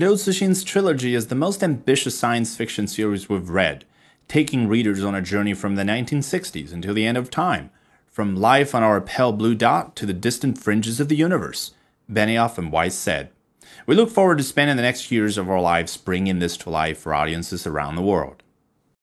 Liu trilogy is the most ambitious science fiction series we've read, taking readers on a journey from the 1960s until the end of time, from life on our pale blue dot to the distant fringes of the universe, Benioff and Weiss said. We look forward to spending the next years of our lives bringing this to life for audiences around the world.